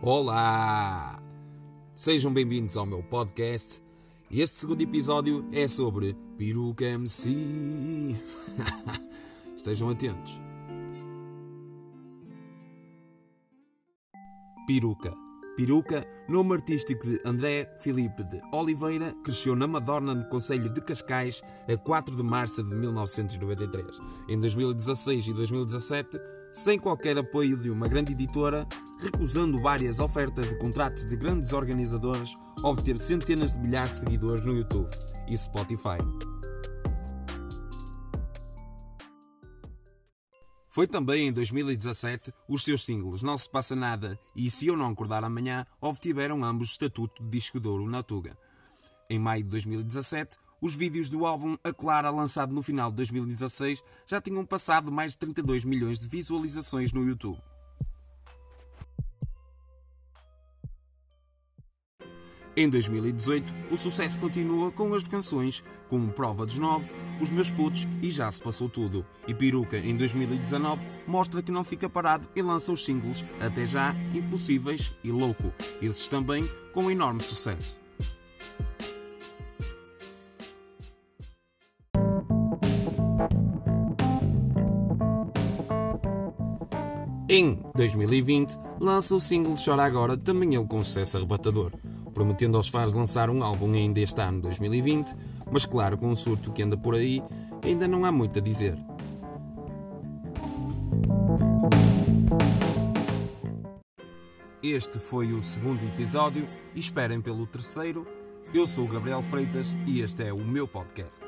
Olá! Sejam bem-vindos ao meu podcast. Este segundo episódio é sobre Peruca MC. Estejam atentos. Peruca. Peruca, nome artístico de André Filipe de Oliveira, cresceu na Madorna, no Conselho de Cascais, a 4 de março de 1993. Em 2016 e 2017, sem qualquer apoio de uma grande editora, recusando várias ofertas de contratos de grandes organizadores, obter centenas de milhares de seguidores no YouTube e Spotify. Foi também em 2017 os seus singles Não Se Passa Nada e Se Eu Não Acordar Amanhã obtiveram ambos o estatuto de disco de ouro na Tuga. Em maio de 2017, os vídeos do álbum A Clara, lançado no final de 2016, já tinham passado mais de 32 milhões de visualizações no YouTube. Em 2018, o sucesso continua com as canções como Prova dos Nove, Os Meus Putos e Já Se Passou Tudo. E Peruca, em 2019, mostra que não fica parado e lança os singles Até Já, Impossíveis e Louco, esses também com enorme sucesso. Em 2020, lança o single Chora Agora, também ele com sucesso arrebatador prometendo aos fãs lançar um álbum ainda este ano 2020, mas claro, com o surto que anda por aí, ainda não há muito a dizer. Este foi o segundo episódio esperem pelo terceiro. Eu sou o Gabriel Freitas e este é o meu podcast.